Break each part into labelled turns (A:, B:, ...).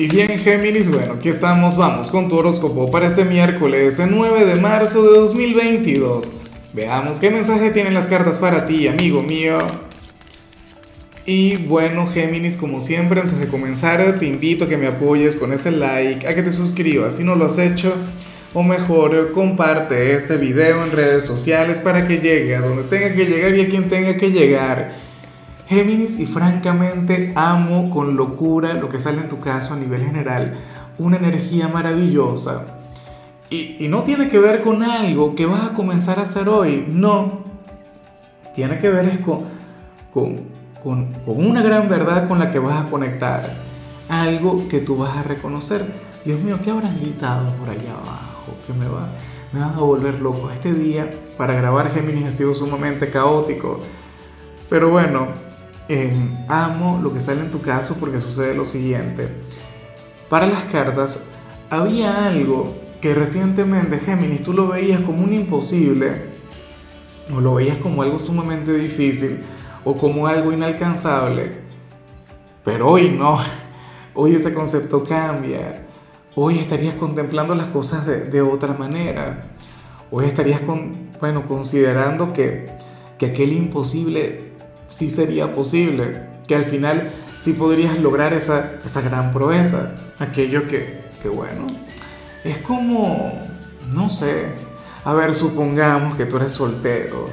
A: Y bien, Géminis, bueno, aquí estamos, vamos con tu horóscopo para este miércoles, el 9 de marzo de 2022. Veamos qué mensaje tienen las cartas para ti, amigo mío. Y bueno, Géminis, como siempre, antes de comenzar, te invito a que me apoyes con ese like, a que te suscribas si no lo has hecho, o mejor, comparte este video en redes sociales para que llegue a donde tenga que llegar y a quien tenga que llegar. Géminis, y francamente amo con locura lo que sale en tu caso a nivel general, una energía maravillosa. Y, no tiene que ver con algo que vas a comenzar a hacer hoy, no. Tiene que ver es con, con, con, con una gran verdad con la que vas a conectar, algo que tú vas a reconocer. Dios mío, ¿qué habrán gritado por allá abajo? Que me, va, me van a volver loco. Este día para grabar Géminis ha sido sumamente caótico. Pero bueno, amo lo que sale en tu caso porque sucede lo siguiente. Para las cartas, había algo que recientemente Géminis tú lo veías como un imposible, o lo veías como algo sumamente difícil, o como algo inalcanzable. Pero hoy no, hoy ese concepto cambia. Hoy estarías contemplando las cosas de, otra manera. Hoy estarías bueno, considerando que, que aquel imposible sí sería posible, que al final sí podrías lograr esa, esa gran proeza, aquello que, que, bueno, es como, no sé, a ver, supongamos que tú eres soltero,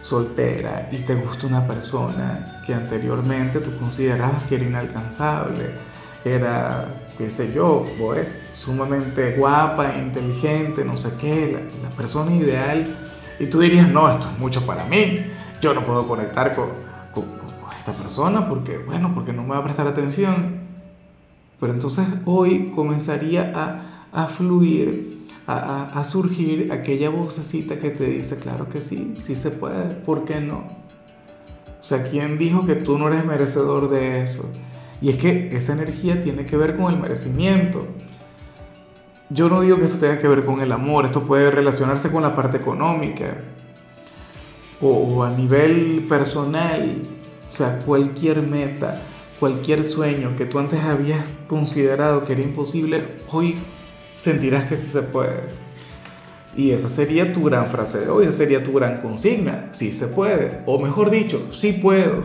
A: soltera y te gusta una persona que anteriormente tú considerabas que era inalcanzable, era, qué sé yo, pues, sumamente guapa, inteligente, no sé qué, la, la persona ideal, y tú dirías, no, esto es mucho para mí, yo no puedo conectar con, esta persona porque, bueno, porque no me va a prestar atención. Pero entonces hoy comenzaría a, a fluir, a, a, surgir aquella vocecita que te dice, claro que sí, sí se puede, ¿por qué no? O sea, ¿quién dijo que tú no eres merecedor de eso? Y es que esa energía tiene que ver con el merecimiento. Yo no digo que esto tenga que ver con el amor, esto puede relacionarse con la parte económica, o, a nivel personal, o sea, cualquier meta, cualquier sueño que tú antes habías considerado que era imposible, hoy sentirás que sí se puede. Y esa sería tu gran frase de hoy, esa sería tu gran consigna, sí se puede, o mejor dicho, sí puedo.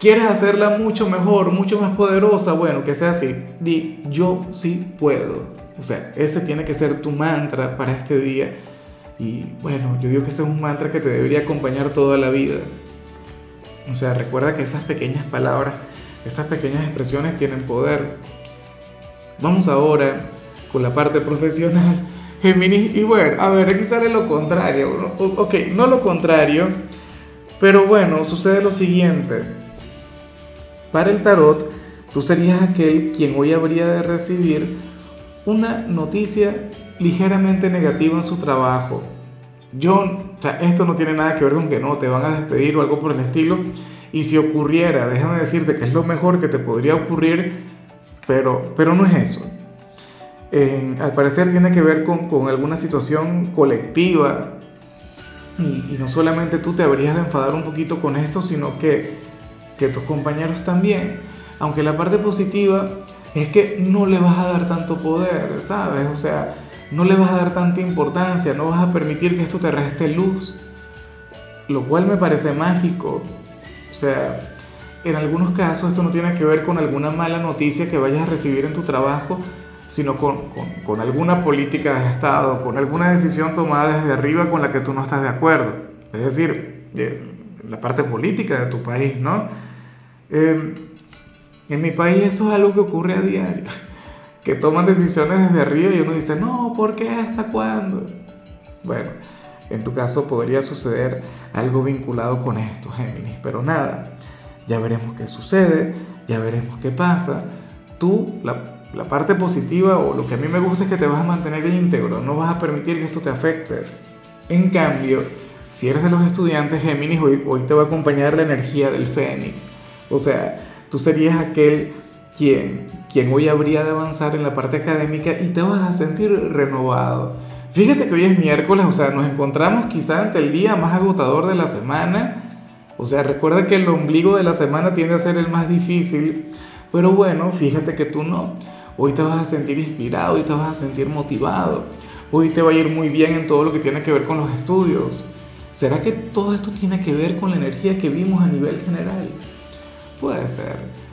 A: ¿Quieres hacerla mucho mejor, mucho más poderosa? Bueno, que sea así, di yo sí puedo. O sea, ese tiene que ser tu mantra para este día y bueno, yo digo que ese es un mantra que te debería acompañar toda la vida. O sea, recuerda que esas pequeñas palabras, esas pequeñas expresiones tienen poder. Vamos ahora con la parte profesional. Géminis, y bueno, a ver, aquí sale lo contrario. Ok, no lo contrario, pero bueno, sucede lo siguiente. Para el tarot, tú serías aquel quien hoy habría de recibir una noticia ligeramente negativa en su trabajo. Yo, o sea, esto no tiene nada que ver con que no te van a despedir o algo por el estilo. Y si ocurriera, déjame decirte que es lo mejor que te podría ocurrir, pero, pero no es eso. al parecer tiene que ver con, con alguna situación colectiva y, y, no solamente tú te habrías de enfadar un poquito con esto, sino que, que tus compañeros también. Aunque la parte positiva es que no le vas a dar tanto poder, ¿sabes? O sea, no le vas a dar tanta importancia, no vas a permitir que esto te reste luz, lo cual me parece mágico. O sea, en algunos casos esto no tiene que ver con alguna mala noticia que vayas a recibir en tu trabajo, sino con, con, alguna política de Estado, con alguna decisión tomada desde arriba con la que tú no estás de acuerdo. Es decir, la parte política de tu país, ¿no? Eh, en mi país esto es algo que ocurre a diario que toman decisiones desde arriba y uno dice, no, ¿por qué? ¿Hasta cuándo? Bueno, en tu caso podría suceder algo vinculado con esto, Géminis, pero nada, ya veremos qué sucede, ya veremos qué pasa. Tú, la, la parte positiva o lo que a mí me gusta es que te vas a mantener íntegro, no vas a permitir que esto te afecte. En cambio, si eres de los estudiantes Géminis, hoy, hoy te va a acompañar la energía del Fénix. O sea, tú serías aquel quien, quien hoy habría de avanzar en la parte académica y te vas a sentir renovado. Fíjate que hoy es miércoles, o sea, nos encontramos quizá ante el día más agotador de la semana. O sea, recuerda que el ombligo de la semana tiende a ser el más difícil, pero bueno, fíjate que tú no. Hoy te vas a sentir inspirado, hoy te vas a sentir motivado, hoy te va a ir muy bien en todo lo que tiene que ver con los estudios. ¿Será que todo esto tiene que ver con la energía que vimos a nivel general? Puede ser.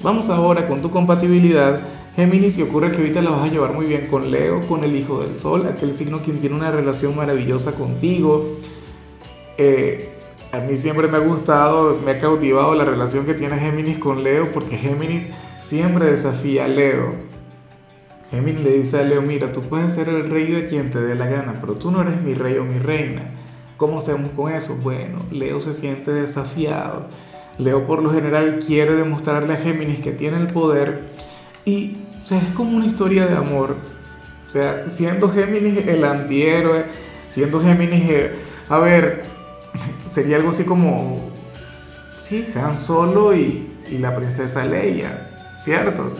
A: Vamos ahora con tu compatibilidad. Géminis, y ocurre que ahorita la vas a llevar muy bien con Leo, con el Hijo del Sol, aquel signo quien tiene una relación maravillosa contigo. Eh, a mí siempre me ha gustado, me ha cautivado la relación que tiene Géminis con Leo, porque Géminis siempre desafía a Leo. Géminis le dice a Leo, mira, tú puedes ser el rey de quien te dé la gana, pero tú no eres mi rey o mi reina. ¿Cómo hacemos con eso? Bueno, Leo se siente desafiado. Leo por lo general quiere demostrarle a Géminis que tiene el poder y o sea, es como una historia de amor. O sea, siendo Géminis el antihéroe, siendo Géminis, a ver, sería algo así como, sí, Han Solo y, y la princesa Leia, ¿cierto?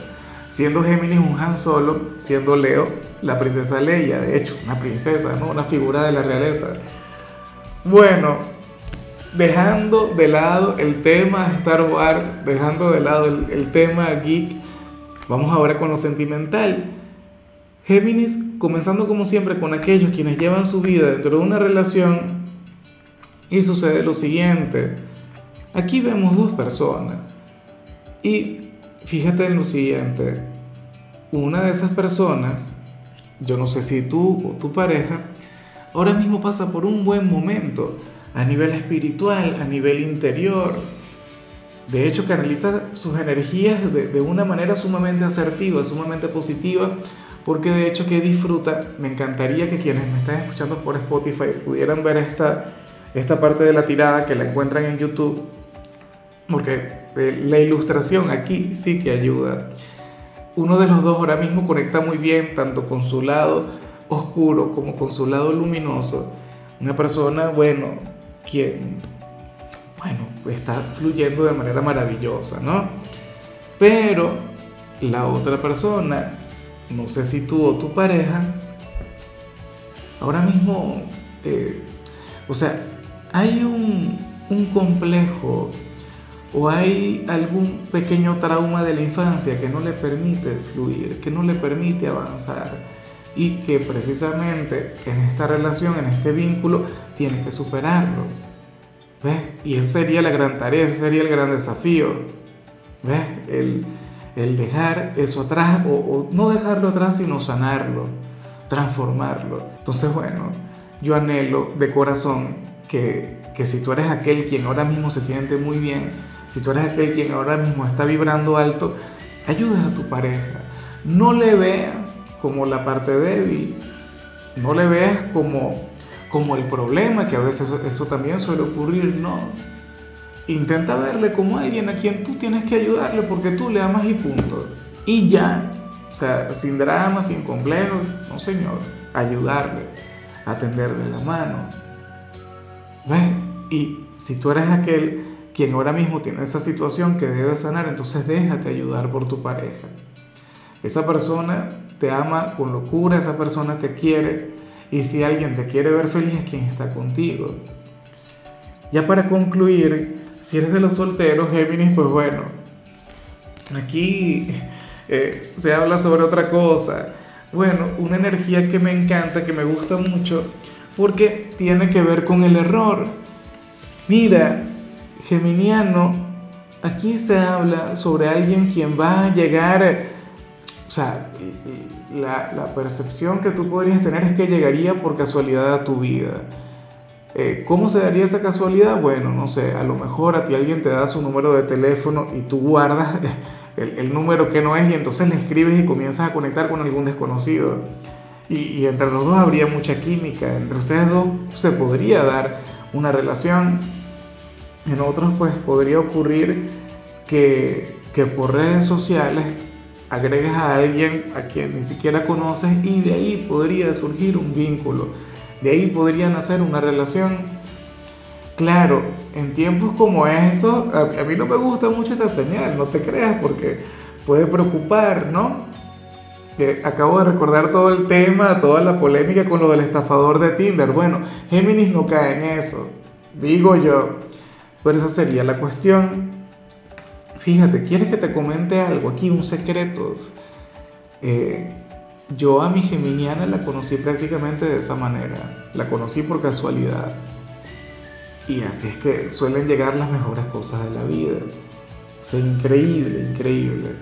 A: Siendo Géminis un Han Solo, siendo Leo la princesa Leia, de hecho, una princesa, ¿no? Una figura de la realeza. Bueno, dejando de lado el tema Star Wars, dejando de lado el, tema geek, vamos ahora con lo sentimental. Géminis, comenzando como siempre con aquellos quienes llevan su vida dentro de una relación y sucede lo siguiente. Aquí vemos dos personas y fíjate en lo siguiente. Una de esas personas, yo no sé si tú o tu pareja, ahora mismo pasa por un buen momento a nivel espiritual, a nivel interior. De hecho, canaliza sus energías de, una manera sumamente asertiva, sumamente positiva, porque de hecho que disfruta, me encantaría que quienes me están escuchando por Spotify pudieran ver esta, esta parte de la tirada que la encuentran en YouTube, porque eh, la ilustración aquí sí que ayuda. Uno de los dos ahora mismo conecta muy bien tanto con su lado oscuro como con su lado luminoso. Una persona, bueno, quien, bueno, está fluyendo de manera maravillosa, ¿no? Pero la otra persona, no sé si tú o tu pareja, ahora mismo, eh, o sea, hay un, un complejo o hay algún pequeño trauma de la infancia que no le permite fluir, que no le permite avanzar y que precisamente en esta relación, en este vínculo, tiene que superarlo. ¿Ves? Y esa sería la gran tarea, ese sería el gran desafío. ¿Ves? El, el dejar eso atrás, o, o, no dejarlo atrás, sino sanarlo, transformarlo. Entonces, bueno, yo anhelo de corazón que, que si tú eres aquel quien ahora mismo se siente muy bien, si tú eres aquel quien ahora mismo está vibrando alto, ayudes a tu pareja. No le veas como la parte débil. No le veas como, como el problema, que a veces eso, también suele ocurrir, no. Intenta verle como alguien a quien tú tienes que ayudarle porque tú le amas y punto. Y ya, o sea, sin drama, sin complejos, no señor, ayudarle, atenderle la mano. ¿Ves? Y si tú eres aquel quien ahora mismo tiene esa situación que debe sanar, entonces déjate ayudar por tu pareja. Esa persona te ama con locura, esa persona te quiere y si alguien te quiere ver feliz es quien está contigo. Ya para concluir, si eres de los solteros, Géminis, pues bueno, aquí eh, se habla sobre otra cosa. Bueno, una energía que me encanta, que me gusta mucho, porque tiene que ver con el error. Mira, Geminiano, aquí se habla sobre alguien quien va a llegar o sea, la, percepción que tú podrías tener es que llegaría por casualidad a tu vida. Eh, ¿Cómo se daría esa casualidad? Bueno, no sé, a lo mejor a ti alguien te da su número de teléfono y tú guardas el, número que no es y entonces le escribes y comienzas a conectar con algún desconocido. Y, y entre los dos habría mucha química, entre ustedes dos se podría dar una relación. En otros pues podría ocurrir que, que por redes sociales agregas a alguien a quien ni siquiera conoces y de ahí podría surgir un vínculo, de ahí podría nacer una relación. Claro, en tiempos como estos, a, mí no me gusta mucho esta señal, no te creas, porque puede preocupar, ¿no? Acabo de recordar todo el tema, toda la polémica con lo del estafador de Tinder. Bueno, Géminis no cae en eso, digo yo, pero esa sería la cuestión. Fíjate, ¿quieres que te comente algo aquí, un secreto? Eh, yo a mi geminiana la conocí prácticamente de esa manera, la conocí por casualidad. Y así es que suelen llegar las mejores cosas de la vida. O sea, increíble, increíble.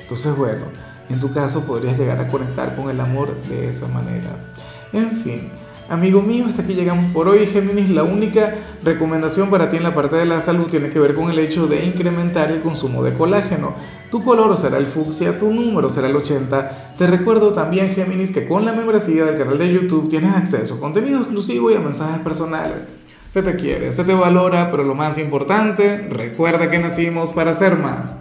A: Entonces, bueno, en tu caso podrías llegar a conectar con el amor de esa manera. En fin, amigo mío, hasta aquí llegamos por hoy, Géminis. La única recomendación para ti en la parte de la salud tiene que ver con el hecho de incrementar el consumo de colágeno. Tu color será el fucsia, tu número será el 80. Te recuerdo también, Géminis, que con la membresía del canal de YouTube tienes acceso a contenido exclusivo y a mensajes personales. Se te quiere, se te valora, pero lo más importante, recuerda que nacimos para ser más.